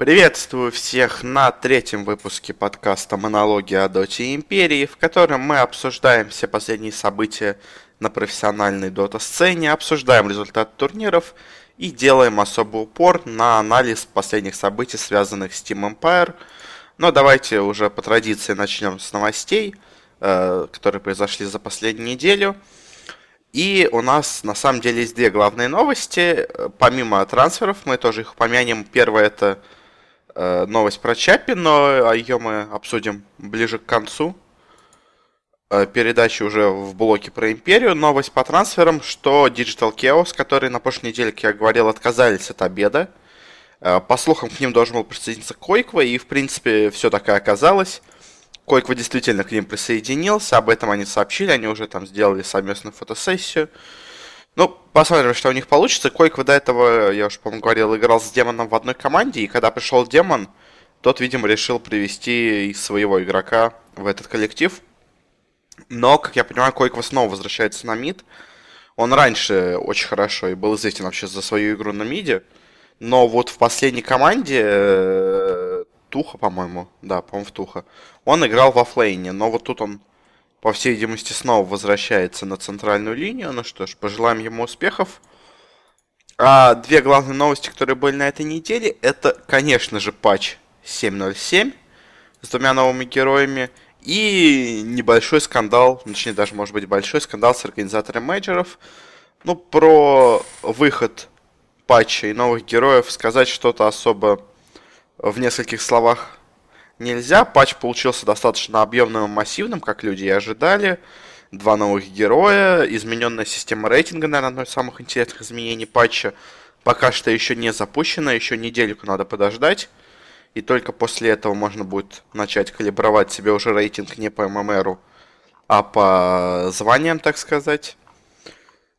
Приветствую всех на третьем выпуске подкаста «Монологи о Доте Империи», в котором мы обсуждаем все последние события на профессиональной дота-сцене, обсуждаем результаты турниров и делаем особый упор на анализ последних событий, связанных с Team Empire. Но давайте уже по традиции начнем с новостей, э, которые произошли за последнюю неделю. И у нас на самом деле есть две главные новости. Помимо трансферов, мы тоже их упомянем. Первое это новость про Чаппи, но ее мы обсудим ближе к концу э, передачи уже в блоке про Империю. Новость по трансферам, что Digital Chaos, которые на прошлой неделе, как я говорил, отказались от обеда. Э, по слухам, к ним должен был присоединиться Койква, и, в принципе, все так и оказалось. Койква действительно к ним присоединился, об этом они сообщили, они уже там сделали совместную фотосессию. Ну, посмотрим, что у них получится. Койко до этого, я уже, по-моему, говорил, играл с демоном в одной команде, и когда пришел демон, тот, видимо, решил привести своего игрока в этот коллектив. Но, как я понимаю, Койква снова возвращается на мид. Он раньше очень хорошо и был известен вообще за свою игру на миде. Но вот в последней команде э, Туха, по-моему, да, по-моему, в Туха, он играл во флейне, но вот тут он по всей видимости, снова возвращается на центральную линию. Ну что ж, пожелаем ему успехов. А две главные новости, которые были на этой неделе, это, конечно же, патч 7.07 с двумя новыми героями и небольшой скандал, ну, точнее даже, может быть, большой скандал с организатором мейджоров. Ну, про выход патча и новых героев сказать что-то особо в нескольких словах нельзя. Патч получился достаточно объемным и массивным, как люди и ожидали. Два новых героя, измененная система рейтинга, наверное, одно из самых интересных изменений патча. Пока что еще не запущена, еще недельку надо подождать. И только после этого можно будет начать калибровать себе уже рейтинг не по ММРу, а по званиям, так сказать.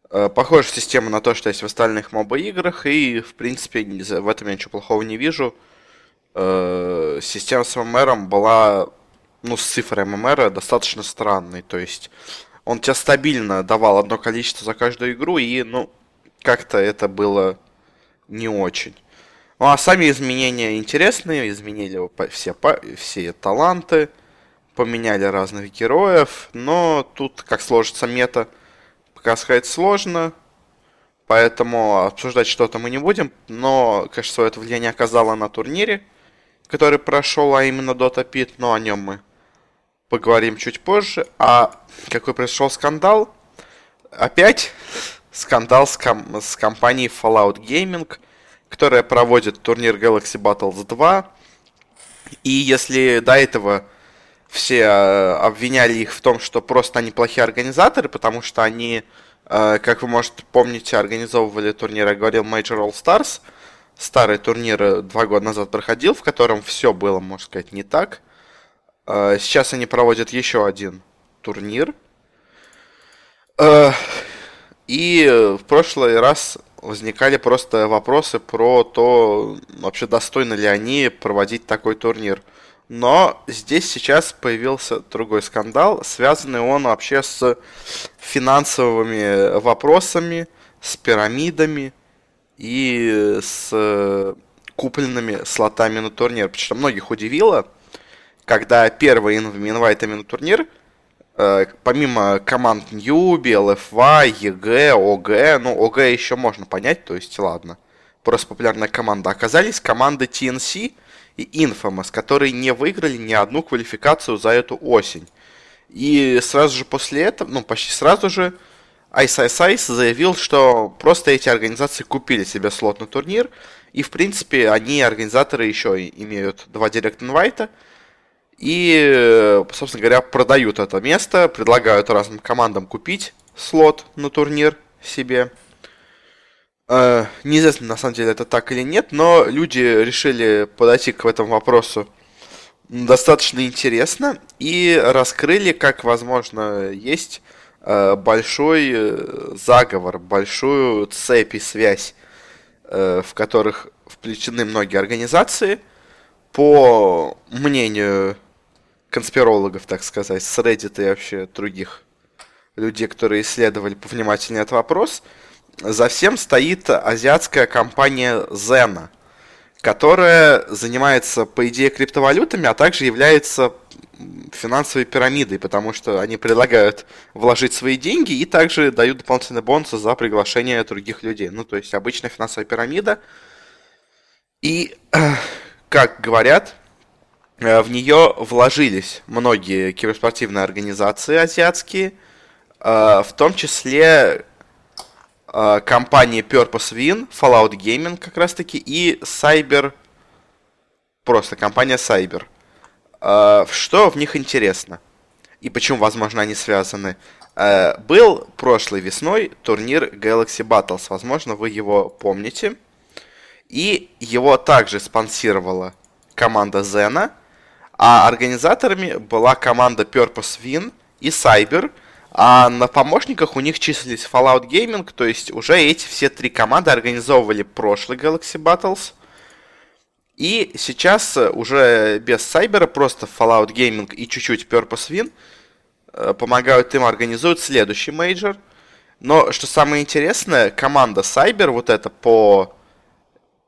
Э, похожая система на то, что есть в остальных моба-играх, и, в принципе, в этом я ничего плохого не вижу система с ММР была, ну, с цифрой ММР достаточно странной. То есть он тебе стабильно давал одно количество за каждую игру, и, ну, как-то это было не очень. Ну, а сами изменения интересные, изменили все, все таланты, поменяли разных героев, но тут, как сложится мета, пока сказать сложно, поэтому обсуждать что-то мы не будем, но, конечно, свое это влияние оказало на турнире который прошел, а именно Dota Pit, но о нем мы поговорим чуть позже. А какой произошел скандал? Опять скандал с, ком- с компанией Fallout Gaming, которая проводит турнир Galaxy Battles 2. И если до этого все э, обвиняли их в том, что просто они плохие организаторы, потому что они, э, как вы, может, помните, организовывали турнир, я говорил, Major All Stars – старый турнир два года назад проходил, в котором все было, можно сказать, не так. А, сейчас они проводят еще один турнир. А, и в прошлый раз возникали просто вопросы про то, вообще достойны ли они проводить такой турнир. Но здесь сейчас появился другой скандал, связанный он вообще с финансовыми вопросами, с пирамидами, и с э, купленными слотами на турнир. Потому что многих удивило, когда первыми invite ами на турнир, э, помимо команд Newbee, LFY, EG, OG, ну, OG еще можно понять, то есть, ладно, просто популярная команда, оказались команды TNC и Infamous, которые не выиграли ни одну квалификацию за эту осень. И сразу же после этого, ну, почти сразу же, Ice Ice Ice заявил, что просто эти организации купили себе слот на турнир, и, в принципе, они, организаторы, еще имеют два директ инвайта, и, собственно говоря, продают это место, предлагают разным командам купить слот на турнир себе. Э, неизвестно, на самом деле, это так или нет, но люди решили подойти к этому вопросу достаточно интересно и раскрыли, как, возможно, есть большой э, заговор, большую цепь и связь, э, в которых включены многие организации, по мнению конспирологов, так сказать, с Reddit и вообще других людей, которые исследовали повнимательнее этот вопрос, за всем стоит азиатская компания Zena, которая занимается, по идее, криптовалютами, а также является финансовой пирамидой, потому что они предлагают вложить свои деньги и также дают дополнительные бонусы за приглашение других людей. Ну, то есть обычная финансовая пирамида. И, как говорят, э, в нее вложились многие киберспортивные организации азиатские, э, в том числе компании Purpose Win, Fallout Gaming как раз таки и Cyber, просто компания Cyber. Э, что в них интересно? И почему, возможно, они связаны? Э, был прошлой весной турнир Galaxy Battles. Возможно, вы его помните. И его также спонсировала команда Zena. А организаторами была команда Purpose Win и Cyber. А на помощниках у них числились Fallout Gaming, то есть уже эти все три команды организовывали прошлый Galaxy Battles – и сейчас э, уже без Cyber а просто Fallout Gaming и чуть-чуть Purpose Win э, помогают им организовать следующий major. Но что самое интересное, команда Cyber, вот это по,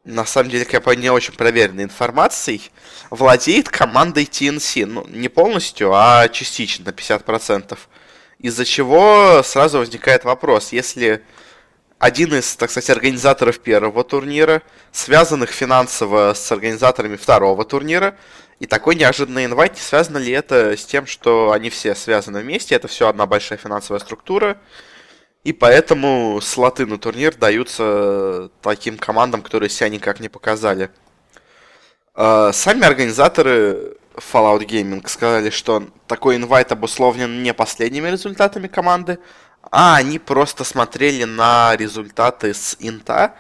на самом деле, как по не очень проверенной информацией, владеет командой TNC. Ну, не полностью, а частично, на 50%. Из-за чего сразу возникает вопрос, если один из, так сказать, организаторов первого турнира, связанных финансово с организаторами второго турнира. И такой неожиданный инвайт, связано ли это с тем, что они все связаны вместе, это все одна большая финансовая структура, и поэтому слоты на турнир даются таким командам, которые себя никак не показали. А, сами организаторы Fallout Gaming сказали, что такой инвайт обусловлен не последними результатами команды, а они просто смотрели на результаты с инта.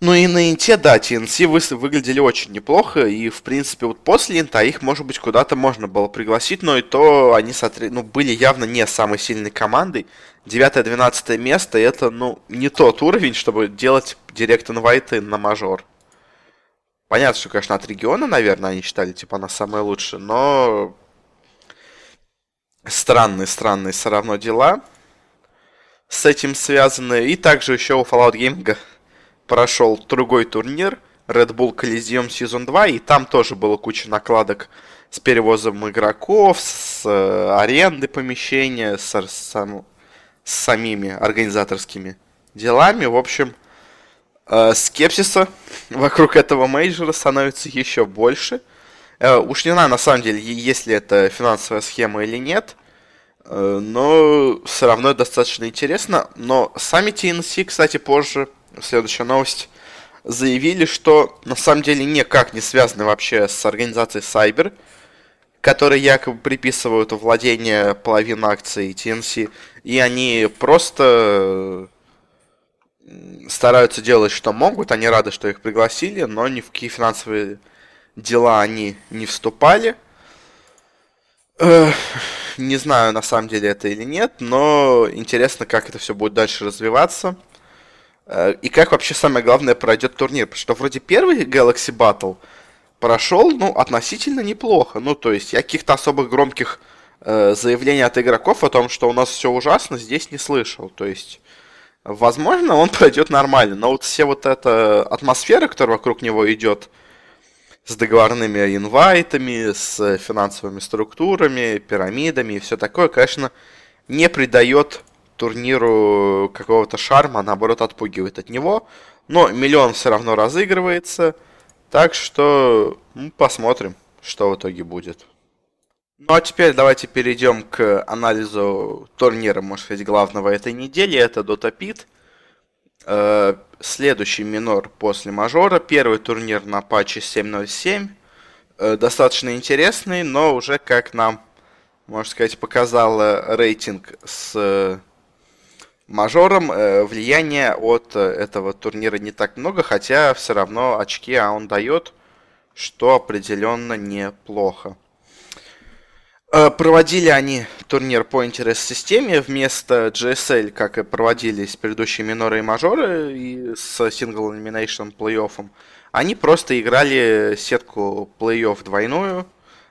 Ну и на инте, да, TNC вы, выглядели очень неплохо, и, в принципе, вот после инта их, может быть, куда-то можно было пригласить, но и то они смотри, ну, были явно не самой сильной командой. 9-12 место, это, ну, не тот уровень, чтобы делать директ инвайты на мажор. Понятно, что, конечно, от региона, наверное, они считали, типа, она самая лучшая, но странные, странные все равно дела с этим связаны. И также еще у Fallout Gaming прошел другой турнир, Red Bull Coliseum Season 2, и там тоже было куча накладок с перевозом игроков, с э, аренды помещения, с, с, с самими организаторскими делами. В общем, скепсиса вокруг этого мейджора становится еще больше. Э, уж не знаю, на самом деле, если это финансовая схема или нет. Э, но все равно достаточно интересно. Но сами TNC, кстати, позже, следующая новость, заявили, что на самом деле никак не связаны вообще с организацией Cyber, которые якобы приписывают владение половины акций TNC, и они просто стараются делать, что могут, они рады, что их пригласили, но ни в какие финансовые дела они не вступали. Не знаю, на самом деле это или нет, но интересно, как это все будет дальше развиваться. Э, и как вообще самое главное пройдет турнир. Потому что вроде первый Galaxy Battle прошел, ну, относительно неплохо. Ну, то есть я каких-то особых громких э, заявлений от игроков о том, что у нас все ужасно, здесь не слышал. То есть, возможно, он пройдет нормально. Но вот все вот эта атмосфера, которая вокруг него идет, с договорными инвайтами, с финансовыми структурами, пирамидами и все такое, конечно, не придает турниру какого-то шарма, а наоборот отпугивает от него. Но миллион все равно разыгрывается, так что ну, посмотрим, что в итоге будет. Ну а теперь давайте перейдем к анализу турнира, может сказать, главного этой недели. Это Dota Pit. Э, следующий минор после мажора. Первый турнир на патче 7.07. Э, достаточно интересный, но уже, как нам, можно сказать, показал рейтинг с э, мажором, влияния от этого турнира не так много, хотя все равно очки а он дает, что определенно неплохо. Э, проводили они турнир по интерес-системе вместо GSL, как и проводились предыдущие миноры и мажоры и с Single Elimination плей-оффом. Они просто играли сетку плей-офф двойную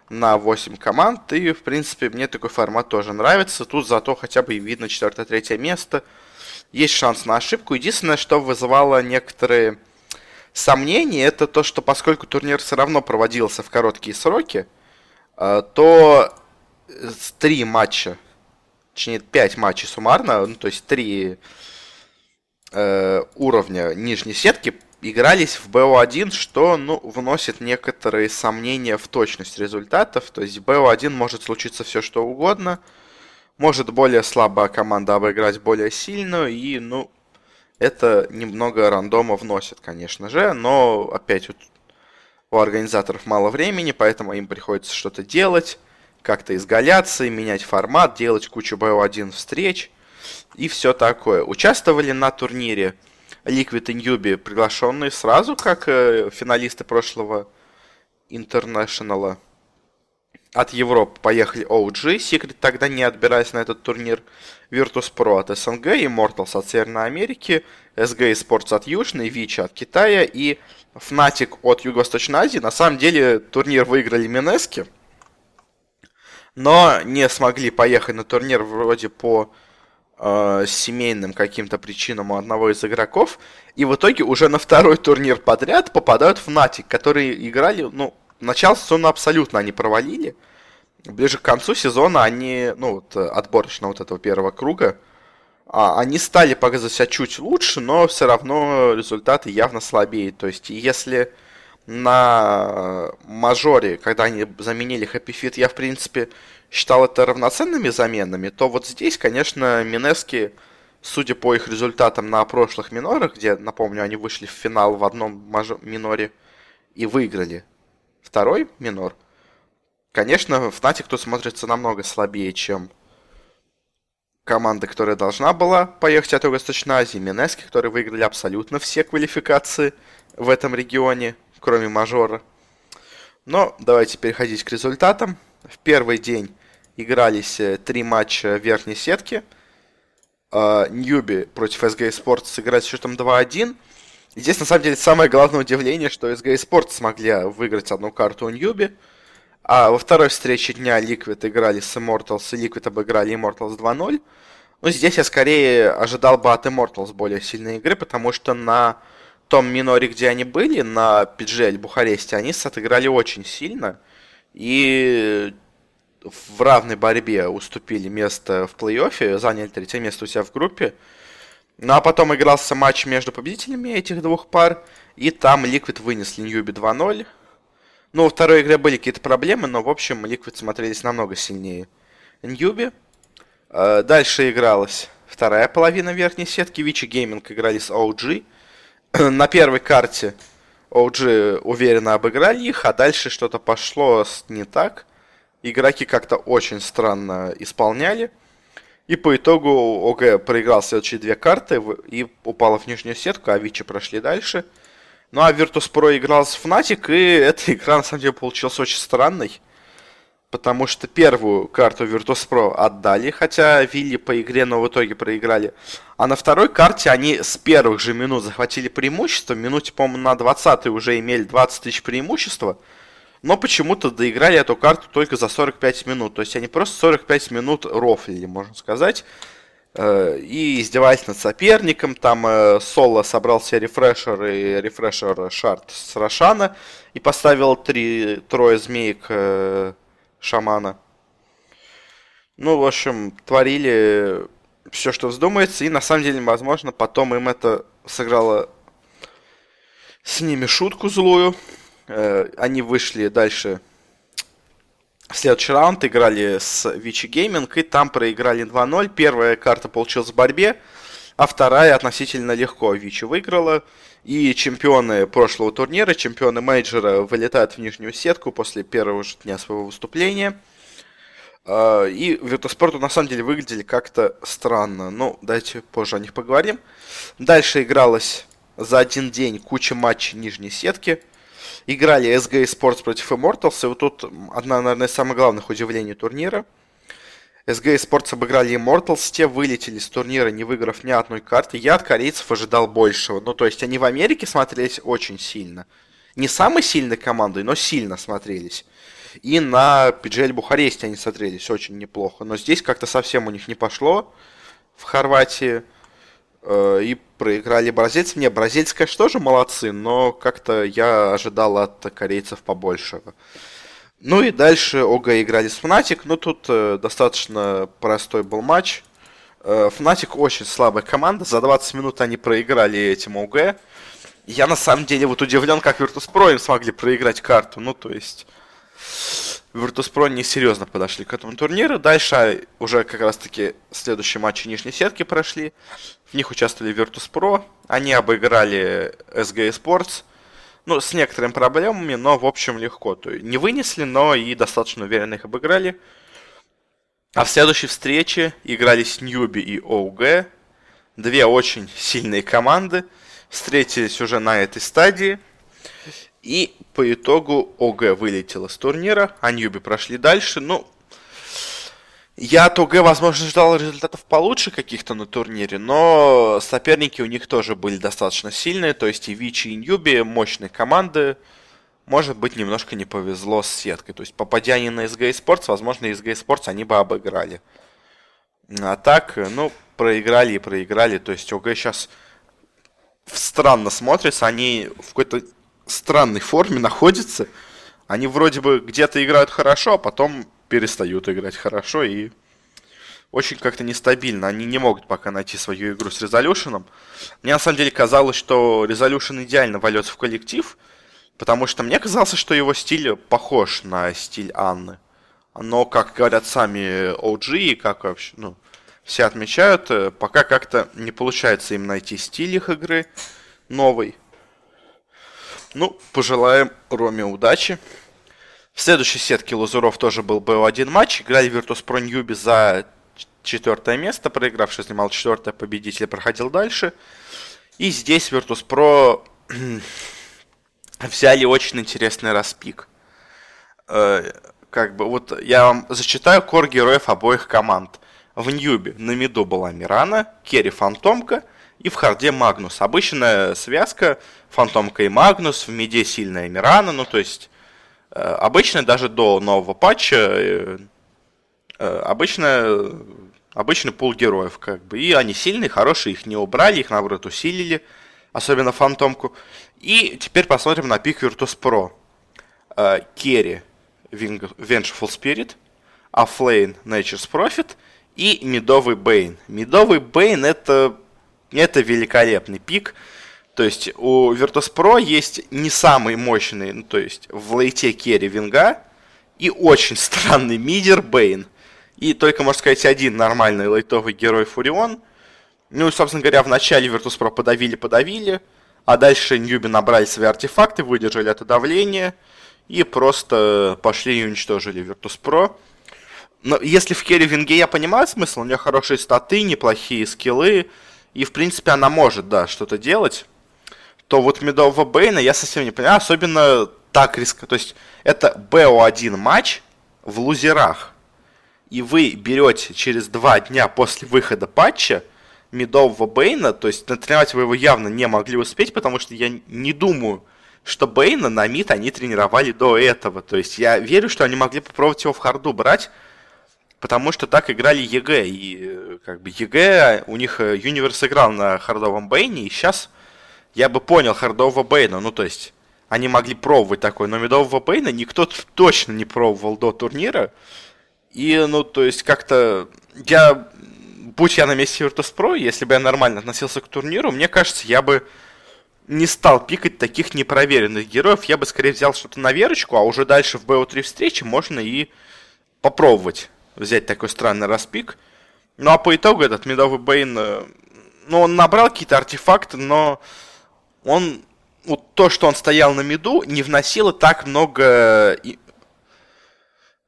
на 8 команд, и, в принципе, мне такой формат тоже нравится. Тут зато хотя бы видно 4-3 место. Есть шанс на ошибку. Единственное, что вызывало некоторые сомнение это то, что поскольку турнир все равно проводился в короткие сроки, э, то три матча, точнее пять матчей суммарно, ну, то есть три э, уровня нижней сетки игрались в BO1, что ну, вносит некоторые сомнения в точность результатов. То есть в BO1 может случиться все что угодно. Может более слабая команда обыграть более сильную. И, ну, это немного рандома вносит, конечно же. Но, опять, вот, у организаторов мало времени, поэтому им приходится что-то делать. Как-то изгаляться, менять формат, делать кучу BO1 встреч. И все такое. Участвовали на турнире Liquid и Newbie приглашенные сразу, как э, финалисты прошлого Интернешнала. От Европы поехали OG, Secret тогда не отбираясь на этот турнир, Virtus.pro от СНГ, Immortals от Северной Америки, SG Sports от Южной, Вичи от Китая и Fnatic от Юго-Восточной Азии. На самом деле турнир выиграли Минески, но не смогли поехать на турнир вроде по э, семейным каким-то причинам у одного из игроков, и в итоге уже на второй турнир подряд попадают в Натик, которые играли, ну, начало сезона абсолютно они провалили. Ближе к концу сезона они, ну, вот, отборочно вот этого первого круга, а, они стали показывать себя чуть лучше, но все равно результаты явно слабее. То есть, если на мажоре, когда они заменили Happy Fit, я, в принципе, считал это равноценными заменами, то вот здесь, конечно, Минески, судя по их результатам на прошлых минорах, где, напомню, они вышли в финал в одном мажо- миноре и выиграли второй минор, конечно, Fnatic тут смотрится намного слабее, чем команда, которая должна была поехать от Юго-Восточной Азии, Минески, которые выиграли абсолютно все квалификации в этом регионе, кроме мажора. Но давайте переходить к результатам. В первый день игрались э, три матча верхней сетки. А, Ньюби против SG Sports сыграть с счетом 2-1. И здесь, на самом деле, самое главное удивление, что SG Sports смогли выиграть одну карту у Ньюби. А во второй встрече дня Liquid играли с Immortals, и Liquid обыграли Immortals 2-0. Ну, здесь я скорее ожидал бы от Immortals более сильной игры, потому что на том миноре, где они были, на PGL Бухаресте, они отыграли очень сильно. И в равной борьбе уступили место в плей-оффе, заняли третье место у себя в группе. Ну а потом игрался матч между победителями этих двух пар, и там Liquid вынесли Ньюби 2-0. Ну, во второй игре были какие-то проблемы, но, в общем, Liquid смотрелись намного сильнее Ньюби. А, дальше игралась вторая половина верхней сетки. Вичи Гейминг играли с OG. На первой карте OG уверенно обыграли их, а дальше что-то пошло не так игроки как-то очень странно исполняли. И по итогу ОГ проиграл следующие две карты и упала в нижнюю сетку, а Вичи прошли дальше. Ну а Virtus.pro играл с Fnatic, и эта игра на самом деле получилась очень странной. Потому что первую карту Virtus.pro отдали, хотя Вилли по игре, но в итоге проиграли. А на второй карте они с первых же минут захватили преимущество. Минуте, по-моему, на 20 уже имели 20 тысяч преимущества но почему-то доиграли эту карту только за 45 минут. То есть они просто 45 минут рофлили, можно сказать. Э, и издевались над соперником. Там э, Соло собрал себе рефрешер и рефрешер шарт с Рошана. И поставил три, трое змеек э, шамана. Ну, в общем, творили все, что вздумается. И на самом деле, возможно, потом им это сыграло с ними шутку злую. Э, они вышли дальше в следующий раунд, играли с Vici Gaming, и там проиграли 2-0. Первая карта получилась в борьбе, а вторая относительно легко Vici выиграла. И чемпионы прошлого турнира, чемпионы major а вылетают в нижнюю сетку после первого же дня своего выступления. Э, и Virtus.pro на самом деле выглядели как-то странно. Ну, давайте позже о них поговорим. Дальше игралось за один день куча матчей нижней сетки – играли SG Sports против Immortals, и вот тут одна, наверное, из самых главных удивлений турнира. SG Sports обыграли Immortals, те вылетели с турнира, не выиграв ни одной карты. Я от корейцев ожидал большего. Ну, то есть они в Америке смотрелись очень сильно. Не самой сильной командой, но сильно смотрелись. И на PGL Бухаресте они смотрелись очень неплохо. Но здесь как-то совсем у них не пошло в Хорватии. Э, и проиграли бразильцам. Не, бразильцы, конечно, тоже молодцы, но как-то я ожидал от корейцев побольшего. Ну и дальше ОГ играли с Fnatic, но тут э, достаточно простой был матч. Э, Fnatic очень слабая команда, за 20 минут они проиграли этим ОГ. Я на самом деле вот удивлен, как Virtus.pro им смогли проиграть карту. Ну, то есть... Virtus.pro несерьезно подошли к этому турниру. Дальше уже как раз-таки следующие матчи нижней сетки прошли. В них участвовали Virtus.pro. Они обыграли SG Sports. Ну, с некоторыми проблемами, но в общем легко. То есть не вынесли, но и достаточно уверенно их обыграли. А в следующей встрече игрались Ньюби и ОУГ. Две очень сильные команды. Встретились уже на этой стадии. И по итогу ОГ вылетел из турнира, а Ньюби прошли дальше. Ну, я от ОГ, возможно, ждал результатов получше каких-то на турнире, но соперники у них тоже были достаточно сильные. То есть и Вичи, и Ньюби мощные команды. Может быть, немножко не повезло с сеткой. То есть, попадя они на SG Sports, возможно, SG Sports они бы обыграли. А так, ну, проиграли и проиграли. То есть, ОГ сейчас странно смотрится. Они в какой-то странной форме находятся. Они вроде бы где-то играют хорошо, а потом перестают играть хорошо и очень как-то нестабильно. Они не могут пока найти свою игру с Резолюшеном. Мне на самом деле казалось, что Резолюшен идеально валется в коллектив, потому что мне казалось, что его стиль похож на стиль Анны. Но, как говорят сами OG и как вообще, ну, все отмечают, э, пока как-то не получается им найти стиль их игры новый. Ну, пожелаем Роме удачи. В следующей сетке лузеров тоже был БО1 матч. Играли Virtus.pro Ньюби за четвертое место. Проигравший занимал четвертое, победитель проходил дальше. И здесь Virtus.pro взяли очень интересный распик. Э, как бы вот я вам зачитаю core героев обоих команд. В Newbee на mid у была Мирана, carry Фантомка и в hard е Магнус. Обычная связка Фантомка и Магнус, в mid е сильная Мирана, ну то есть обычно даже до нового патча э, э, обычно обычный пул героев как бы. И они сильные, хорошие, их не убрали, их наоборот усилили, особенно Фантомку. И теперь посмотрим на пик Virtus.pro. Carry Vengeful Spirit, offlane Nature's Prophet и мидовый Bane. Мидовый Bane это это великолепный пик. То есть у Virtus.pro есть не самый мощный, ну, то есть в late е carry Винга и очень странный мидер Бейн. И только, можно сказать, один нормальный лейтовый герой Фурион. Ну и, собственно говоря, в начале Virtus.pro подавили-подавили, а дальше Ньюби набрали свои артефакты, выдержали это давление и просто пошли и уничтожили Virtus.pro. Но если в керри Винге я понимаю смысл, у нее хорошие статы, неплохие скиллы, и, в принципе, она может, да, что-то делать, то вот Медового Бейна я совсем не понимаю, особенно так риска. То есть, это БО1 матч в лузерах. И вы берете через два дня после выхода патча Мидового Бейна, то есть натренировать вы его явно не могли успеть, потому что я не думаю, что Бейна на мид они тренировали до этого. То есть я верю, что они могли попробовать его в харду брать, потому что так играли EG, и э, как бы EG, у них э, Universe играл на хардовом Бейне, и сейчас я бы понял хардового Бейна, ну то есть они могли пробовать такой, но медового Бейна никто точно не пробовал до турнира, и ну то есть как-то я, будь я на месте Virtus.pro, если бы я нормально относился к турниру, мне кажется, я бы не стал пикать таких непроверенных героев, я бы скорее взял что-то на верочку, а уже дальше в БО3 встречи можно и попробовать взять такой странный распик. Ну а по итогу этот медовый Бейн, э, ну он набрал какие-то артефакты, но он, вот то, что он стоял на миду, не вносило так много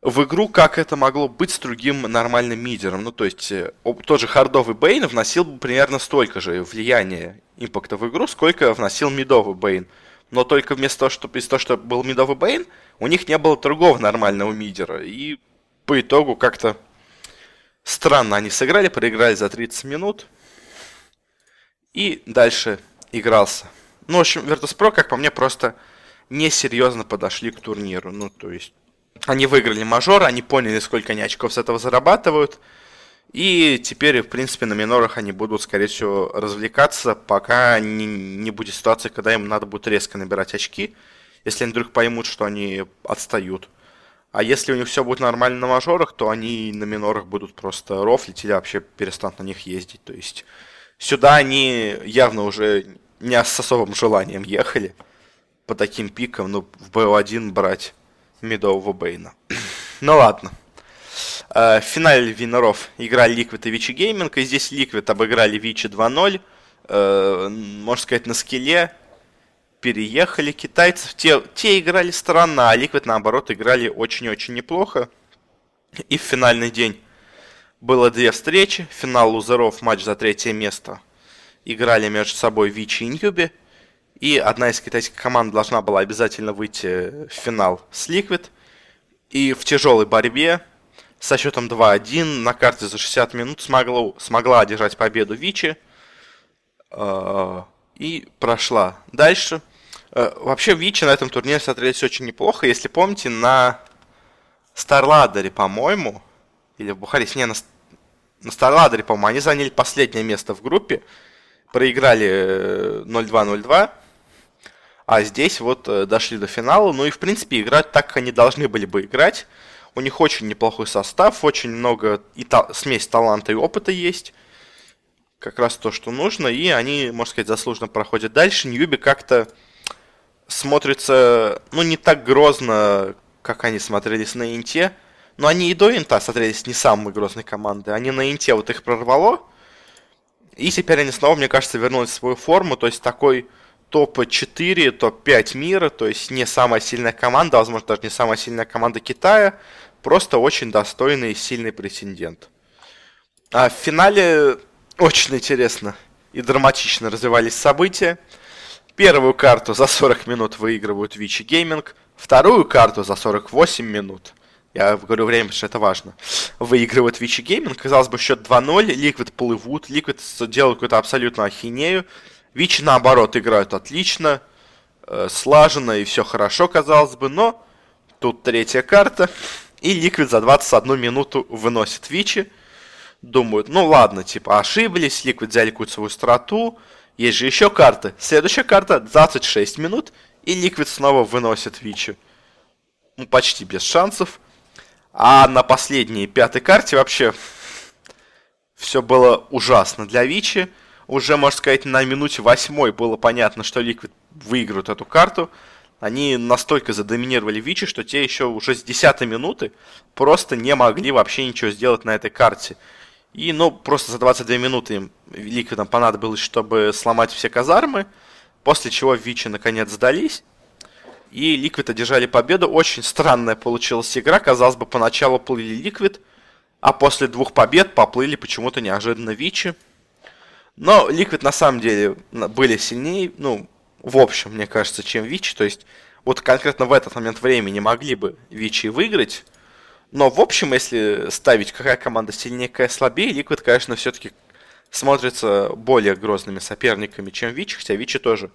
в игру, как это могло быть с другим нормальным мидером. Ну, то есть, э, тот же хардовый Бейн вносил бы примерно столько же влияния импакта в игру, сколько вносил мидовый Бейн. Но только вместо того, что, из того, что был мидовый Бейн, у них не было другого нормального мидера. И по итогу как-то странно они сыграли, проиграли за 30 минут. И дальше игрался. Ну, в общем, Virtus.pro, как по мне, просто несерьезно подошли к турниру. Ну, то есть, они выиграли мажор, они поняли, сколько они очков с этого зарабатывают. И теперь, в принципе, на минорах они будут, скорее всего, развлекаться, пока не, не будет ситуации, когда им надо будет резко набирать очки, если они вдруг поймут, что они отстают. А если у них все будет нормально на мажорах, то они на минорах будут просто рофлить или вообще перестанут на них ездить. То есть сюда они явно уже не с особым желанием ехали по таким пикам, ну, в BO1 брать медового Бейна. ну ладно. Э, в финале Виноров играли Liquid и Вичи Гейминг, и здесь Liquid обыграли Вичи 2-0. Э, можно сказать, на скеле переехали китайцев. Те, те играли странно, а Liquid, наоборот, играли очень-очень неплохо. И в финальный день было две встречи. Финал лузеров, матч за третье место. Играли между собой Вичи и Ньюби. И одна из китайских команд должна была обязательно выйти в финал с Liquid. И в тяжелой борьбе со счетом 2-1 на карте за 60 минут смогла, смогла одержать победу Вичи э, и прошла дальше. Э, вообще Вичи на этом турнире смотрелись очень неплохо. Если помните, на Старладере, по-моему, или в Бухаристе, не, на, на Старладере, по-моему, они заняли последнее место в группе, проиграли 0-2-0-2, э, а здесь вот э, дошли до финала. Ну и, в принципе, играть так, они должны были бы играть. У них очень неплохой состав, очень много и та- смесь таланта и опыта есть. Как раз то, что нужно. И они, можно сказать, заслуженно проходят дальше. Ньюби как-то смотрится, ну, не так грозно, как они смотрелись на Инте. Но они и до Инта смотрелись не самой грозной командой. Они на Инте вот их прорвало. И теперь они снова, мне кажется, вернулись в свою форму. То есть такой топ-4, топ-5 мира. То есть не самая сильная команда, возможно, даже не самая сильная команда Китая. Просто очень достойный и сильный претендент. А в финале очень интересно и драматично развивались события. Первую карту за 40 минут выигрывают Vici Gaming, вторую карту за 48 минут. Я говорю время, потому что это важно. Выигрывает Vici Gaming. Казалось бы, счет 2-0. Liquid плывут. Liquid делают какую-то абсолютно ахинею. Vici, наоборот, играют отлично. Э, слаженно и все хорошо, казалось бы. Но тут третья карта. И Liquid за 21 минуту выносит Vici. Думают, ну ладно, типа ошиблись, Liquid взяли какую-то свою страту. Есть же еще карты. Следующая карта 26 минут. И Liquid снова выносит Vici. Ну, почти без шансов. А на последней пятой карте вообще все было ужасно для Vici. Уже, можно сказать, на минуте восьмой было понятно, что Liquid выиграют эту карту они настолько задоминировали Vici, что те еще уже с 10 минуты просто не могли вообще ничего сделать на этой карте. И, ну, просто за 22 минуты им Ликвидам понадобилось, чтобы сломать все казармы, после чего Vici наконец сдались. И Liquid одержали победу. Очень странная получилась игра. Казалось бы, поначалу плыли Liquid, а после двух побед поплыли почему-то неожиданно Vici. Но Liquid на самом деле были сильнее, ну, в общем, мне кажется, чем Вичи. То есть, вот конкретно в этот момент времени могли бы Вичи выиграть. Но, в общем, если ставить, какая команда сильнее, какая слабее, Ликвид, конечно, все-таки смотрится более грозными соперниками, чем Вичи, хотя Вичи тоже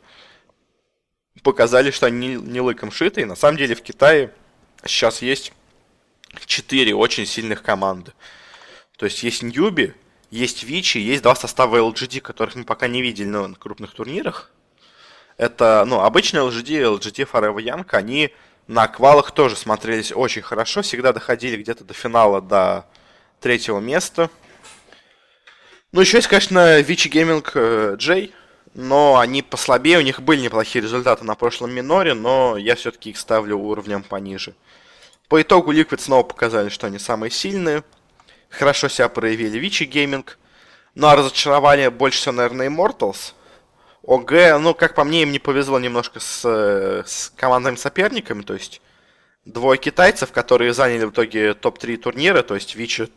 показали, что они не лыком шиты. И на самом деле в Китае сейчас есть четыре очень сильных команды. То есть есть Ньюби, есть Вичи, есть два состава LGD, которых мы пока не видели на крупных турнирах. Это, ну, обычные LGD, LGD Forever Young, они на квалах тоже смотрелись очень хорошо, всегда доходили где-то до финала, до третьего места. Ну, еще есть, конечно, Vici Gaming J, но они послабее, у них были неплохие результаты на прошлом миноре, но я все-таки их ставлю уровнем пониже. По итогу Liquid снова показали, что они самые сильные. Хорошо себя проявили Vici Gaming. Ну а разочарование больше всего, наверное, Immortals. ОГ, ну, как по мне, им не повезло немножко с, с командными соперниками, то есть двое китайцев, которые заняли в итоге топ-3 турнира, то есть Вичи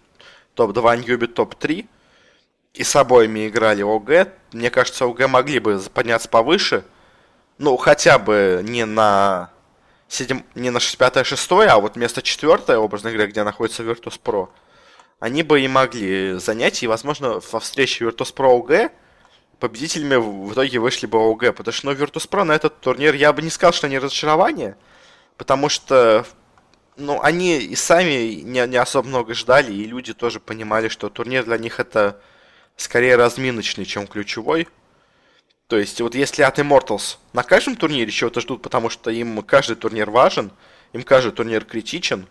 топ-2, Ньюби топ-3, и с обоими играли ОГ. Мне кажется, ОГ могли бы подняться повыше, ну, хотя бы не на 7, не на 5-6, а вот место 4, образно говоря, где находится Virtus.pro, они бы и могли занять, и, возможно, во встрече Virtus.pro ОГ победителями в итоге вышли бы ОГ. Потому что, ну, Virtus.pro на этот турнир, я бы не сказал, что они разочарование. Потому что ну, они и сами не, не особо много ждали, и люди тоже понимали, что турнир для них это скорее разминочный, чем ключевой. То есть, вот если от Immortals на каждом турнире чего-то ждут, потому что им каждый турнир важен, им каждый турнир критичен,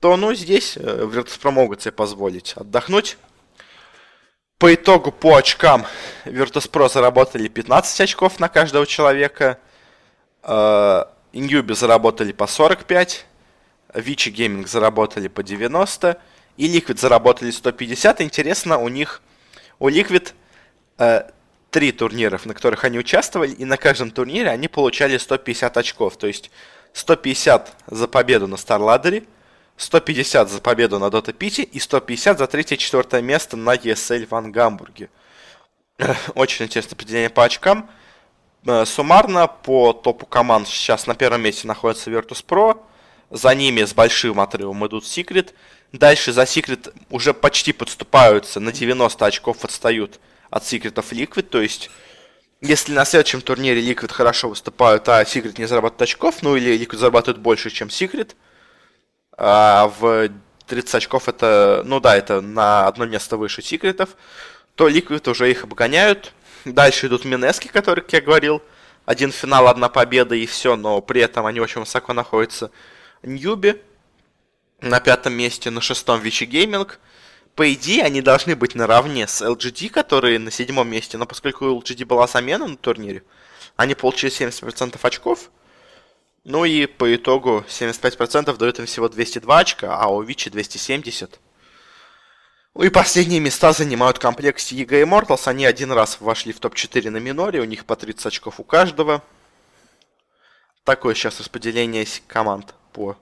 то, ну, здесь э, Virtus.pro могут себе позволить отдохнуть. По итогу, по очкам, Virtus.pro заработали 15 очков на каждого человека, Injubi заработали по 45, Vici Gaming заработали по 90, и Liquid заработали 150. Интересно, у них, у Liquid э, три турниров, на которых они участвовали, и на каждом турнире они получали 150 очков. То есть 150 за победу на StarLadder, 150 за победу на Dota Pit и 150 за третье-четвертое место на ESL в Гамбурге. Очень интересное определение по очкам. Э, суммарно по топу команд сейчас на первом месте находится Virtus.pro, за ними с большим отрывом идут Secret. Дальше за Secret уже почти подступаются, на 90 очков отстают от Секретов Liquid. То есть, если на следующем турнире Liquid хорошо выступают, а Secret не зарабатывает очков, ну или Liquid зарабатывает больше, чем Secret, а в 30 очков это, ну да, это на одно место выше Секретов, то Liquid уже их обгоняют. Дальше идут Минески, которые, как я говорил, один финал, одна победа и все, но при этом они очень высоко находятся Ньюби на пятом месте, на шестом Вичи Гейминг. По идее, они должны быть наравне с LGD, которые на седьмом месте, но поскольку у LGD была замена на турнире, они получили 70% очков. Ну и по итогу 75% дают им всего 202 очка, а у Вичи 270. Ну и последние места занимают комплекс EG Immortals. Они один раз вошли в топ-4 на миноре, у них по 30 очков у каждого. Такое сейчас распределение команд по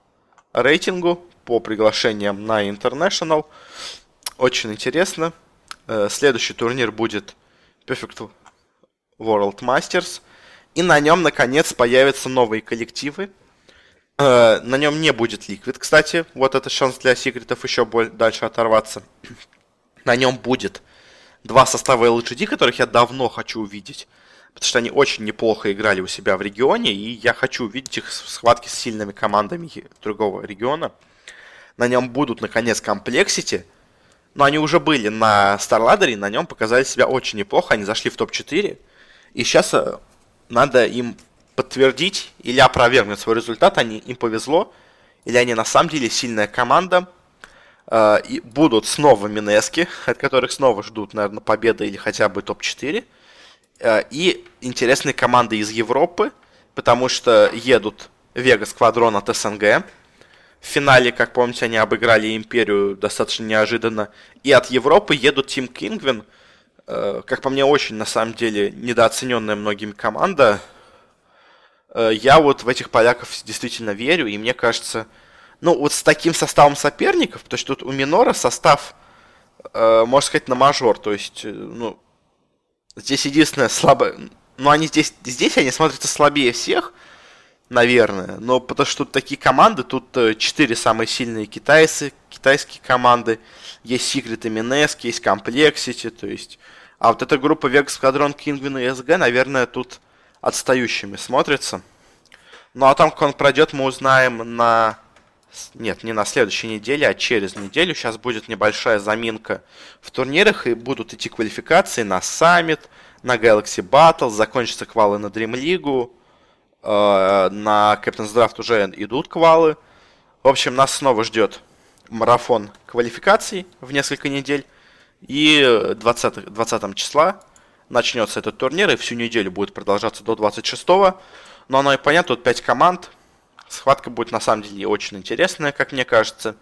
рейтингу, по приглашениям на International. Очень интересно. Э, следующий турнир будет Perfect World Masters. И на нем, наконец, появятся новые коллективы. Э, на нем не будет Liquid, кстати. Вот это шанс для секретов еще дальше оторваться. На нем будет два состава LGD, которых я давно хочу увидеть потому что они очень неплохо играли у себя в регионе, и я хочу увидеть их в схватке с сильными командами другого региона. На нем будут, наконец, комплексити, но они уже были на StarLadder, на нем показали себя очень неплохо, они зашли в топ-4, и сейчас э, надо им подтвердить или опровергнуть свой результат, они, им повезло, или они на самом деле сильная команда, э, и будут снова Минески, от которых снова ждут, наверное, победы или хотя бы топ-4, Э, и интересные команды из Европы, потому что едут Вегас Квадрон от СНГ. В финале, как помните, они обыграли Империю достаточно неожиданно. И от Европы едут Тим Кингвин. Э, как по мне, очень, на самом деле, недооцененная многими команда. Э, я вот в этих поляков действительно верю, и мне кажется, ну, вот с таким составом соперников, потому что тут у Минора состав, можно сказать, на мажор, то есть, ну, Здесь единственное слабое... Ну, они здесь, здесь они смотрятся слабее всех, наверное. Но потому что тут такие команды, тут э, четыре самые сильные китайцы, китайские команды. Есть Secret Minesk, есть Complexity, то есть... А вот эта группа Vegas Squadron, Kingwin и SG, наверное, тут отстающими смотрится. Ну а там, как он пройдет, мы узнаем на... Нет, не на следующей неделе, а через неделю. Сейчас будет небольшая заминка в турнирах, и будут идти квалификации на Саммит, на Galaxy Battle, закончатся квалы на Dream League, э, на Captain's Draft уже идут квалы. В общем, нас снова ждет марафон квалификаций в несколько недель. И 20, 20 числа начнется этот турнир, и всю неделю будет продолжаться до 26 -го. Но оно и понятно, тут 5 команд, Схватка будет на самом деле очень интересная, как мне кажется.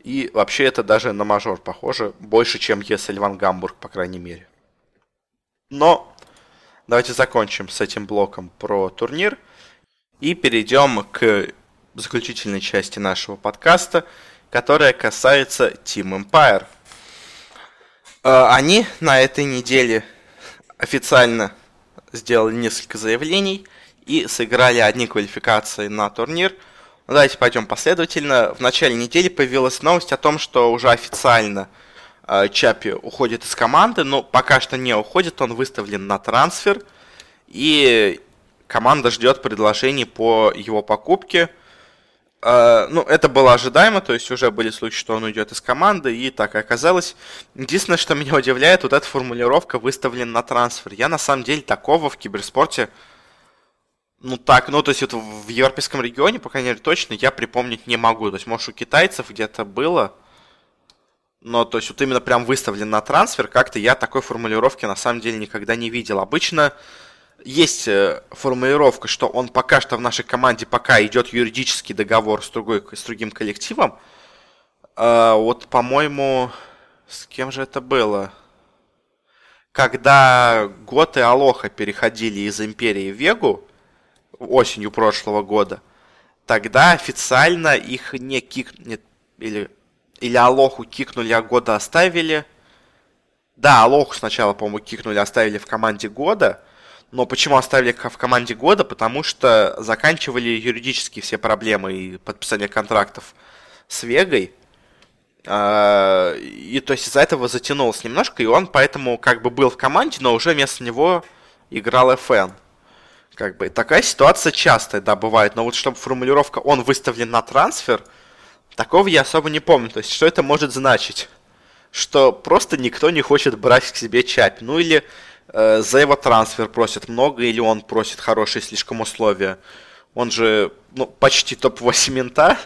И вообще это даже на мажор похоже. Больше, чем если Ван Гамбург, по крайней мере. Но давайте закончим с этим блоком про турнир. И перейдем к заключительной части нашего подкаста, которая касается Team Empire. Э, они на этой неделе официально сделали несколько заявлений – и сыграли одни квалификации на турнир. Ну, давайте пойдем последовательно. В начале недели появилась новость о том, что уже официально э, Чапи уходит из команды, но пока что не уходит, он выставлен на трансфер, и команда ждет предложений по его покупке. Uh, ну, это было ожидаемо, то есть уже были случаи, что он уйдет из команды, и так и оказалось. Единственное, что меня удивляет, вот эта формулировка выставлена на трансфер. Я на самом деле такого в киберспорте, ну так, ну то есть вот в европейском регионе, по крайней мере, точно я припомнить не могу. То есть, может, у китайцев где-то было, но то есть вот именно прям выставлен на трансфер, как-то я такой формулировки на самом деле никогда не видел. Обычно есть э, формулировка, что он пока что в нашей команде, пока идет юридический договор с, другой, с другим коллективом. А, вот, по-моему, с кем же это было? Когда Гот и Алоха переходили из Империи в Вегу осенью прошлого года, тогда официально их не кик... Нет, или, или Алоху кикнули, а Года оставили. Да, Алоху сначала, по-моему, кикнули, оставили в команде Года – но почему оставили в команде года? Потому что заканчивали юридические все проблемы и подписание контрактов с Вегой. А, и то есть из-за этого затянулось немножко, и он поэтому как бы был в команде, но уже вместо него играл FN. Как бы такая ситуация частая, да, бывает. Но вот чтобы формулировка «он выставлен на трансфер», такого я особо не помню. То есть что это может значить? Что просто никто не хочет брать к себе Чапи. Ну или Э, за его трансфер просят много или он просит хорошие слишком условия. Он же ну, почти топ-8 мента,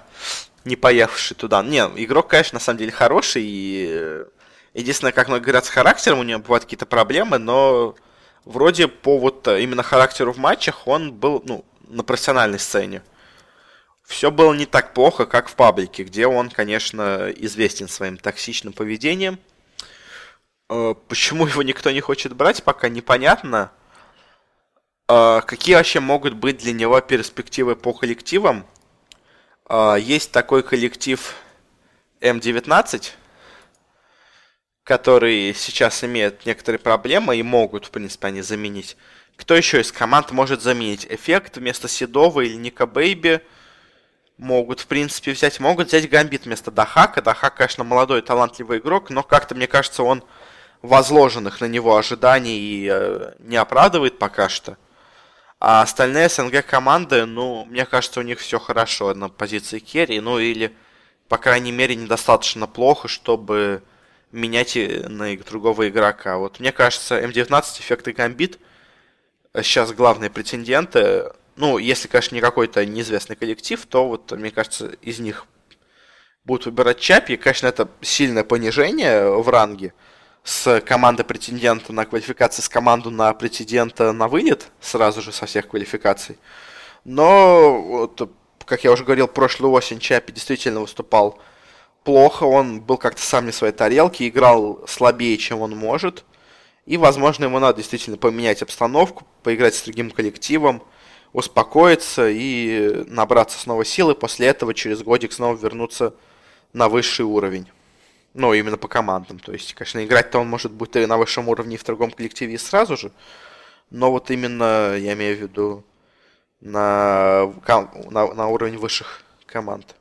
не поехавший туда. Не, игрок, конечно, на самом деле хороший. И э, единственное, как многие говорят, с характером у него бывают какие-то проблемы, но вроде по вот э, именно характеру в матчах он был ну, на профессиональной сцене. Все было не так плохо, как в паблике, где он, конечно, известен своим токсичным поведением – Э, почему его никто не хочет брать, пока непонятно. Э, какие вообще могут быть для него перспективы по коллективам? Есть такой коллектив М19, который сейчас имеет некоторые проблемы и могут, в принципе, они заменить. Кто еще из команд может заменить? Эффект вместо Седова или Ника Бэйби могут, в принципе, взять. Могут взять Гамбит вместо Дахака. Дахак, конечно, молодой талантливый игрок, но как-то, мне кажется, он возложенных на него ожиданий э, не оправдывает пока что. А остальные СНГ команды, ну, мне кажется, у них все хорошо на позиции керри, ну или, по крайней мере, недостаточно плохо, чтобы менять на другого игрока. Вот мне кажется, М19, Эффект и Гамбит сейчас главные претенденты. Ну, если, конечно, не какой-то неизвестный коллектив, то вот, мне кажется, из них будут выбирать Чапи. Конечно, это сильное понижение в ранге с команды претендента на квалификации с команду на претендента на вылет, сразу же со всех квалификаций. Но, вот, как я уже говорил, прошлую осень Чапи действительно выступал плохо, он был как-то сам не в своей тарелке, играл слабее, чем он может. И, возможно, ему надо действительно поменять обстановку, поиграть с другим коллективом, успокоиться и набраться снова силы, после этого через годик снова вернуться на высший уровень. Ну, именно по командам. То есть, конечно, играть-то он может быть и на высшем уровне, и в другом коллективе сразу же. Но вот именно, я имею в виду, на, на, на уровень высших команд.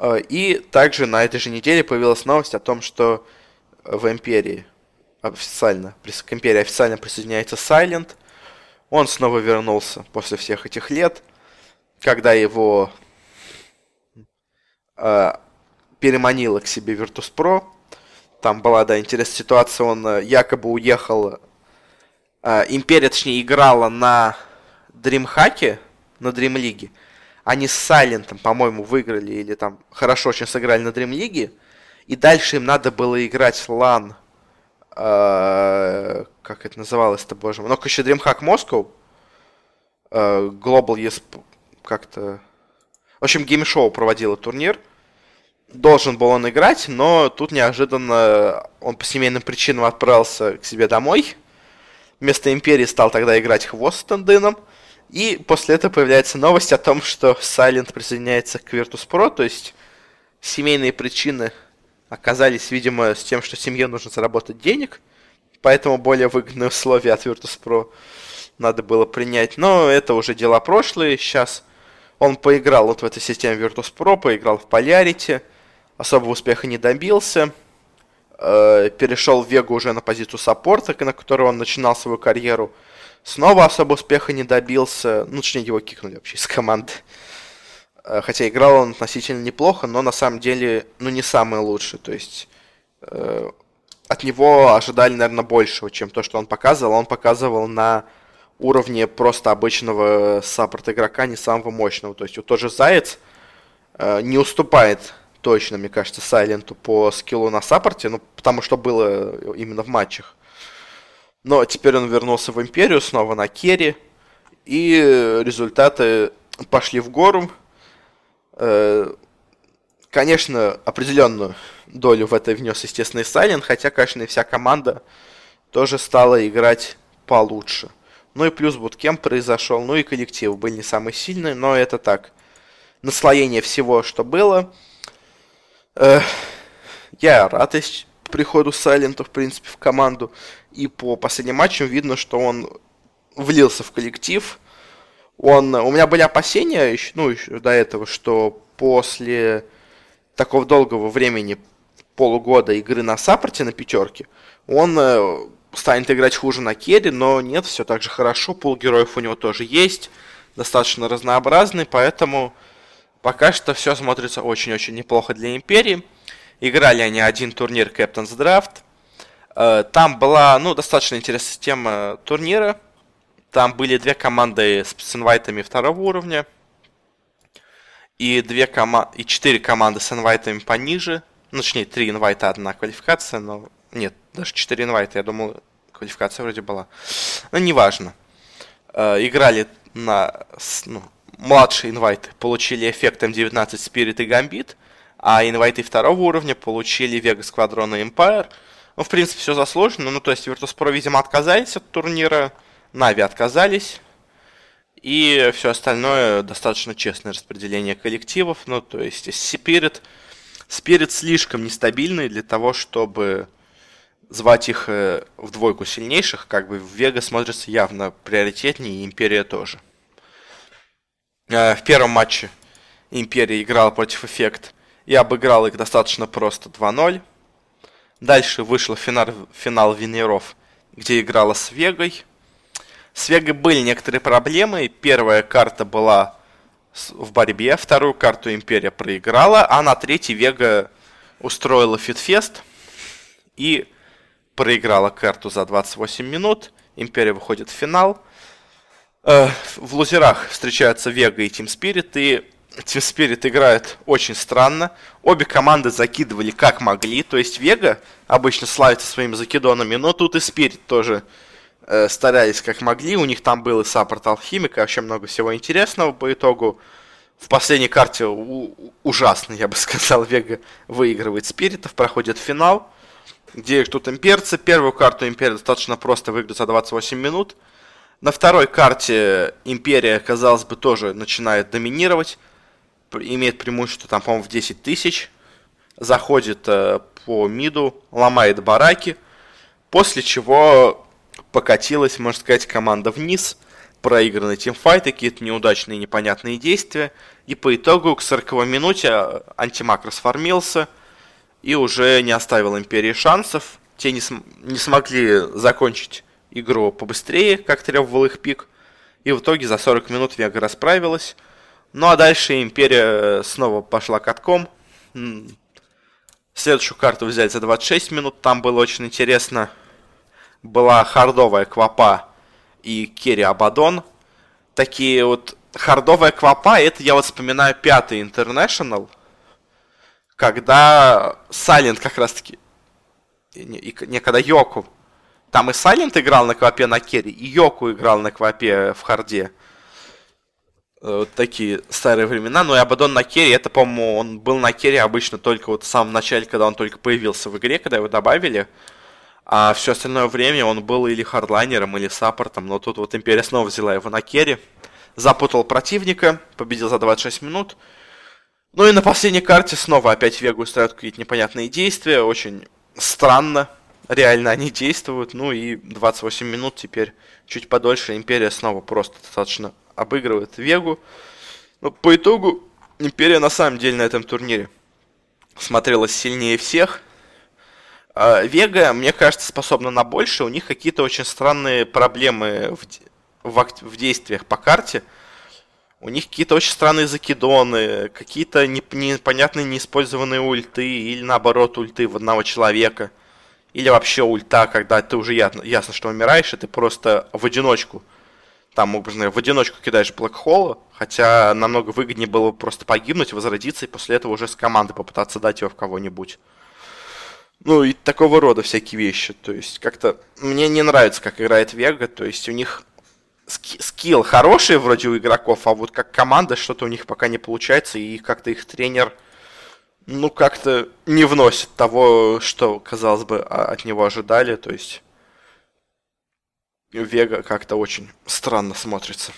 А, и также на этой же неделе появилась новость о том, что в Империи официально, к Империи официально присоединяется Silent. Он снова вернулся после всех этих лет, когда его а, переманила к себе Virtus.pro. Там была, да, интересная ситуация, он э, якобы уехал, э, Империя, точнее, играла на Дримхаке, на Дримлиге. Они с Сайлентом, по-моему, выиграли или там хорошо очень сыграли на Дримлиге. И дальше им надо было играть лан, э, как это называлось-то, боже мой, ну, еще DreamHack Москва, э, Global ESP, как-то... В общем, Game Show проводила турнир должен был он играть, но тут неожиданно он по семейным причинам отправился к себе домой. Вместо Империи стал тогда играть Хвост с Тенденом. И после этого появляется новость о том, что Silent присоединяется к Virtus.pro, то есть семейные причины оказались, видимо, с тем, что семье нужно заработать денег, поэтому более выгодные условия от Virtus.pro надо было принять. Но это уже дела прошлые, сейчас он поиграл вот в этой системе Virtus.pro, поиграл в Polarity – особого успеха не добился. Э, перешел в Вегу уже на позицию саппорта, на которой он начинал свою карьеру. Снова особо успеха не добился. Ну, точнее, его кикнули вообще из команды. Э, хотя играл он относительно неплохо, но на самом деле, ну, не самый лучший. То есть э, от него ожидали, наверное, большего, чем то, что он показывал. Он показывал на уровне просто обычного саппорт игрока, не самого мощного. То есть вот тот же Заяц э, не уступает точно, мне кажется, Сайленту по скиллу на саппорте, ну, потому что было именно в матчах. Но теперь он вернулся в Империю, снова на керри, и результаты пошли в гору. Э, конечно, определенную долю в это внес, естественно, и Сайлент, хотя, конечно, и вся команда тоже стала играть получше. Ну и плюс буткемп произошел, ну и коллективы были не самые сильные, но это так. Наслоение всего, что было. Э, я рад приходу Сайлента, в принципе, в команду. И по последним матчам видно, что он влился в коллектив. Он, у меня были опасения, еще, ну, еще до этого, что после такого долгого времени, полугода игры на саппорте на пятерке, он э, станет играть хуже на керри, но нет, все так же хорошо, пул героев у него тоже есть, достаточно разнообразный, поэтому пока что все смотрится очень-очень неплохо для Империи. Играли они один турнир Captain's Draft. Э, там была, ну, достаточно интересная система турнира. Там были две команды с инвайтами второго уровня. И, две кома... и четыре команды с инвайтами пониже. Ну, точнее, три инвайта, одна квалификация, но... Нет, даже четыре инвайта, я думал, квалификация вроде была. Но неважно. Э, играли на... Ну, младшие инвайты получили эффект М19 Spirit и Gambit – а инвайты второго уровня получили Vega Squadron и Empire. Ну, в принципе, все заслуженно. Ну, то есть Virtus.pro, видимо, отказались от турнира, Нави отказались. И все остальное достаточно честное распределение коллективов. Ну, то есть Spirit, Spirit слишком нестабильный для того, чтобы звать их э, в двойку сильнейших. Как бы Вега смотрится явно приоритетнее, и Империя тоже. Э, в первом матче Империя играла против Эффект и обыграл их достаточно просто 2-0. Дальше вышел финал, финал Венеров, где играла с Вегой. С Вегой были некоторые проблемы. Первая карта была в борьбе, вторую карту Империя проиграла, а на третьей Вега устроила feed fest и проиграла карту за 28 минут. Империя выходит в финал. Э, в лузерах встречаются Вега и Team Spirit, и Team Spirit играет очень странно. Обе команды закидывали как могли. То есть Вега обычно славится своими закидонами, но тут и Spirit тоже э, старались как могли. У них там был и саппорт Алхимика, вообще много всего интересного по итогу. В последней карте ужасно, я бы сказал, Вега выигрывает Спиритов, проходит финал, где тут имперцы. Первую карту Империя достаточно просто выиграть за 28 минут. На второй карте Империя, казалось бы, тоже начинает доминировать имеет преимущество, там, по-моему, в 10 тысяч. Заходит э, по миду, ломает бараки. После чего покатилась, можно сказать, команда вниз. Проигранный тимфайты, какие-то неудачные непонятные действия. И по итогу к 40 минуте э, антимак расформился и уже не оставил Империи шансов. Те не, см- не смогли закончить игру побыстрее, как требовал их пик. И в итоге за 40 минут Вега расправилась. Ну а дальше Империя снова пошла катком. Следующую карту взять за 26 минут. Там было очень интересно. Была хардовая Квапа и Керри Абадон. Такие вот хардовая Квапа, это я вот вспоминаю пятый Интернешнл, когда Сайлент как раз таки, не, не когда Йоку, там и Сайлент играл на Квапе на Керри, и Йоку играл на Квапе в Харде. Э, вот такие старые времена. Но и Абадон на керри, это, по-моему, он был на керри обычно только вот в самом начале, когда он только появился в игре, когда его добавили. А все остальное время он был или хардлайнером, или саппортом. Но тут вот Империя снова взяла его на керри. Запутал противника, победил за 26 минут. Ну и на последней карте снова опять Вегу устраивают какие-то непонятные действия. Очень странно. Реально они действуют. Ну и 28 минут теперь чуть подольше. Империя снова просто достаточно обыгрывает Вегу. Но по итогу Империя на самом деле на этом турнире смотрелась сильнее всех. А Вега, мне кажется, способна на больше. У них какие-то очень странные проблемы в, в, в действиях по карте. У них какие-то очень странные закидоны, какие-то непонятные неиспользованные ульты, или наоборот ульты в одного человека. Или вообще ульта, когда ты уже ясно, ясно что умираешь, и ты просто в одиночку, там, образно, в одиночку кидаешь Блэкхола, хотя намного выгоднее было просто погибнуть, возродиться, и после этого уже с команды попытаться дать его в кого-нибудь. Ну, и такого рода всякие вещи. То есть, как-то мне не нравится, как играет Вега. То есть, у них скилл хороший вроде у игроков, а вот как команда что-то у них пока не получается, и как-то их тренер, ну, как-то не вносит того, что, казалось бы, от него ожидали. То есть, Вега как-то очень странно смотрится.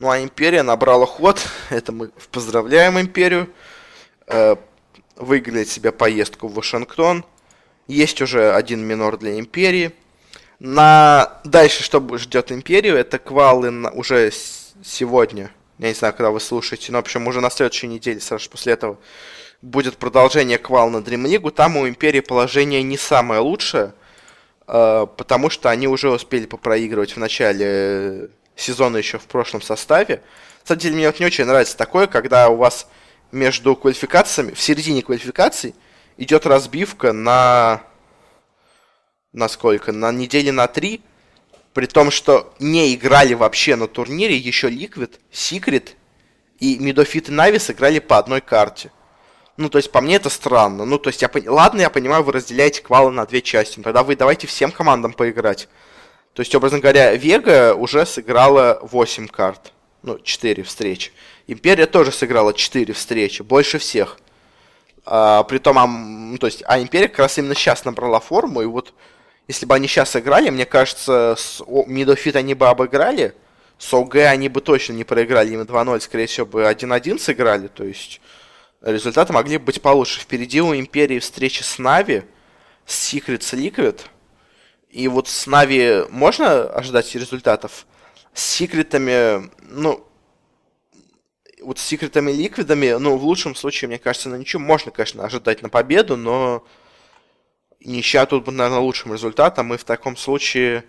Ну, а Империя набрала ход. Это мы поздравляем Империю. Э, выиграли себе поездку в Вашингтон. Есть уже один минор для Империи. На... Дальше, что ждет Империю, это квалы на... уже сегодня. Я не знаю, когда вы слушаете, но, в общем, уже на следующей неделе, сразу после этого, будет продолжение квал на League. Там у Империи положение не самое лучшее, потому что они уже успели попроигрывать в начале сезона еще в прошлом составе. На самом деле, мне вот не очень нравится такое, когда у вас между квалификациями, в середине квалификаций идет разбивка на... На сколько? На недели на три. При том, что не играли вообще на турнире еще Liquid, Secret и Midofit и Navi сыграли по одной карте. Ну, то есть, по мне это странно. Ну, то есть, я пон... ладно, я понимаю, вы разделяете квалы на две части, но тогда вы давайте всем командам поиграть. То есть, образно говоря, Вега уже сыграла 8 карт. Ну, 4 встречи. Империя тоже сыграла 4 встречи, больше всех. А, притом, а, ну, то есть, а Империя как раз именно сейчас набрала форму, и вот если бы они сейчас играли, мне кажется, с Mid or Feed они бы обыграли, с OG они бы точно не проиграли, им 2-0, скорее всего, бы 1-1 сыграли, то есть результаты могли быть получше. Впереди у Империи встречи с Нави, с Secret, с Liquid, и вот с Нави можно ожидать результатов? С Секретами, ну, вот с секретами ликвидами, ну, в лучшем случае, мне кажется, на ничью можно, конечно, ожидать на победу, но ничья тут, наверное, лучшим результатом, и в таком случае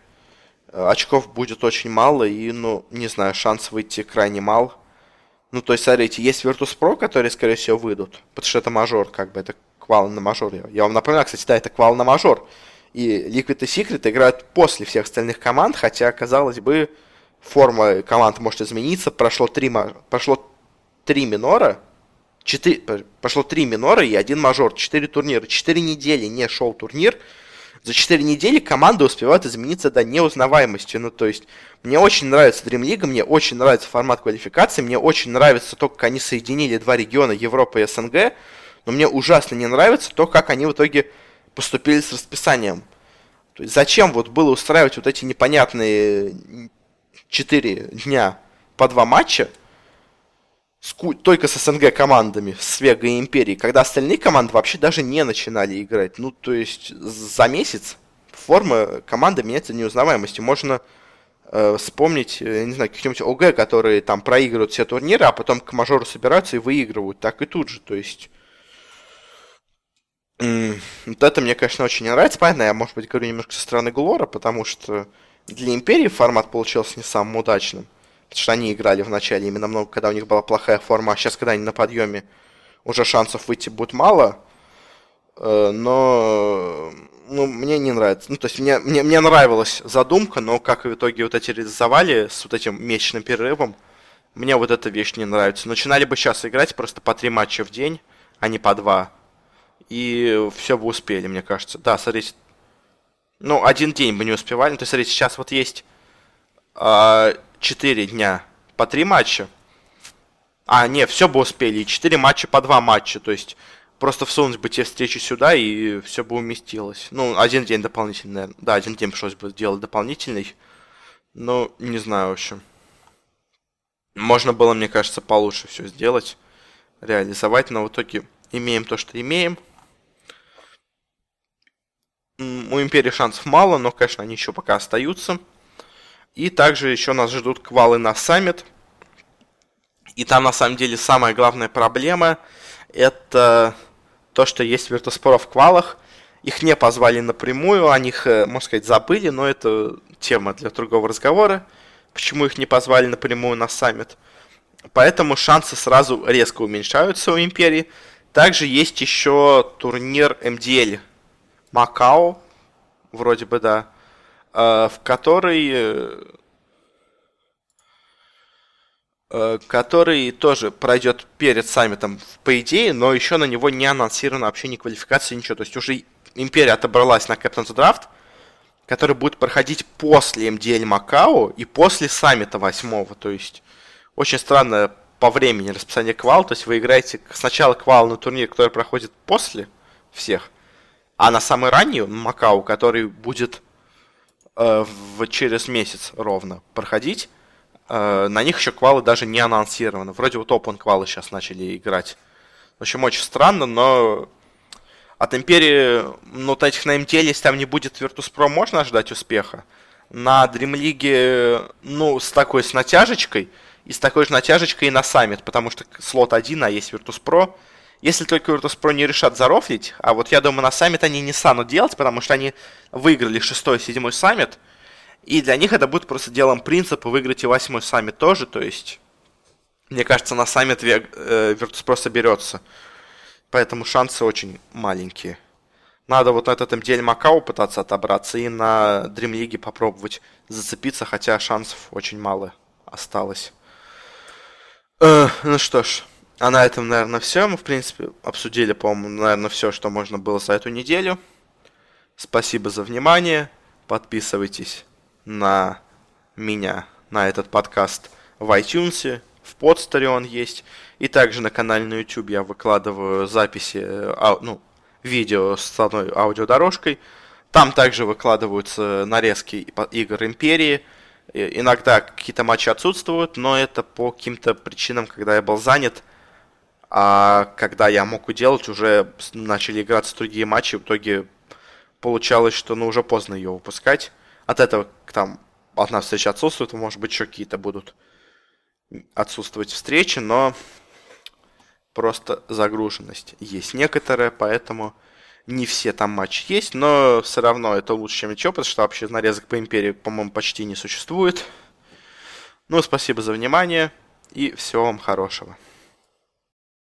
э, очков будет очень мало, и, ну, не знаю, шанс выйти крайне мал. Ну, то есть, смотрите, есть Virtus.pro, которые, скорее всего, выйдут, потому что это мажор, как бы, это квал на мажор. Я вам напоминаю, кстати, да, это квал на мажор. И Liquid и Secret играют после всех остальных команд, хотя, казалось бы, форма команд может измениться. Прошло три, прошло три минора, 4, пошло три минора и один мажор, четыре турнира. Четыре недели не шел турнир. За четыре недели команда успевает измениться до неузнаваемости. Ну, то есть, мне очень нравится Dream League, мне очень нравится формат квалификации, мне очень нравится то, как они соединили два региона, Европа и СНГ, но мне ужасно не нравится то, как они в итоге поступили с расписанием. То есть, зачем вот было устраивать вот эти непонятные четыре дня по два матча, только с СНГ командами, с Вега и Империей, когда остальные команды вообще даже не начинали играть. Ну, то есть за месяц форма команды меняется неузнаваемости. Можно вспомнить, э, я не знаю, каких-нибудь ОГ, которые там проигрывают все турниры, а потом к мажору собираются и выигрывают. Так и тут же, то есть... Вот это мне, конечно, очень не нравится. Понятно, я, может быть, говорю немножко со стороны Глора, потому что для Империи формат получился не самым удачным. Потому что они играли в начале именно много, когда у них была плохая форма, а сейчас, когда они на подъеме, уже шансов выйти будет мало. Э, но ну, мне не нравится. Ну, то есть мне, мне, мне нравилась задумка, но как в итоге вот эти реализовали с вот этим месячным перерывом, мне вот эта вещь не нравится. Начинали бы сейчас играть просто по три матча в день, а не по два. И все бы успели, мне кажется. Да, смотрите. Ну, один день бы не успевали. То есть, смотрите, сейчас вот есть а, 4 дня по 3 матча. А, не, все бы успели. 4 матча по 2 матча. То есть просто всунуть бы те встречи сюда, и все бы уместилось. Ну, один день дополнительный. Да, один день пришлось бы сделать дополнительный. Ну, не знаю, в общем. Можно было, мне кажется, получше все сделать, реализовать, но в итоге имеем то, что имеем. У Империи шансов мало, но, конечно, они еще пока остаются. И также еще нас ждут квалы на саммит. И там на самом деле самая главная проблема это то, что есть Virtus.pro в квалах. Их не позвали напрямую, о них, э, можно сказать, забыли, но это тема для другого разговора. Почему их не позвали напрямую на саммит? Поэтому шансы сразу резко уменьшаются у Империи. Также есть еще турнир МДЛ Макао, вроде бы, да, э, в который э, который тоже пройдет перед саммитом, по идее, но еще на него не анонсировано вообще ни квалификации, ничего. То есть уже Империя отобралась на Captain's Draft, который будет проходить после МДЛ Макао и после саммита восьмого. То есть очень странно по времени расписание квал. То есть вы играете сначала квал на турнир, который проходит после всех, а на самый ранний Макао, который будет э, в, через месяц ровно проходить, э, на них еще квалы даже не анонсированы. Вроде вот Open квалы сейчас начали играть. В общем, очень странно, но от Империи, ну, вот этих на МТЛ, если там не будет Virtus.pro, можно ожидать успеха. На Dream League, ну, с такой, с натяжечкой, и с такой же натяжечкой и на саммит, потому что слот один, а есть Virtus.pro. Если только Virtus.pro не решат зарофлить, а вот я думаю, на саммит они не станут делать, потому что они выиграли шестой седьмой саммит, и для них это будет просто делом принципа выиграть и восьмой саммит тоже, то есть, мне кажется, на саммит э, Virtus.pro соберется. Поэтому шансы очень маленькие. Надо вот на этот MDL Макао пытаться отобраться и на Dream League попробовать зацепиться, хотя шансов очень мало осталось. Э, ну что ж, а на этом, наверное, все. Мы, в принципе, обсудили, по-моему, наверное, все, что можно было за эту неделю. Спасибо за внимание. Подписывайтесь на меня, на этот подкаст в iTunes, в подстере он есть. И также на канале на YouTube я выкладываю записи, а, ну, видео с одной аудиодорожкой. Там также выкладываются нарезки игр Империи. Иногда какие-то матчи отсутствуют, но это по каким-то причинам, когда я был занят. А когда я мог уделать, уже начали играться другие матчи. В итоге получалось, что ну уже поздно ее выпускать. От этого там одна встреча отсутствует, может быть, еще какие-то будут отсутствовать встречи, но просто загруженность есть некоторая, поэтому не все там матчи есть, но все равно это лучше, чем ничего, потому что вообще нарезок по империи, по-моему, почти не существует. Ну, спасибо за внимание и всего вам хорошего.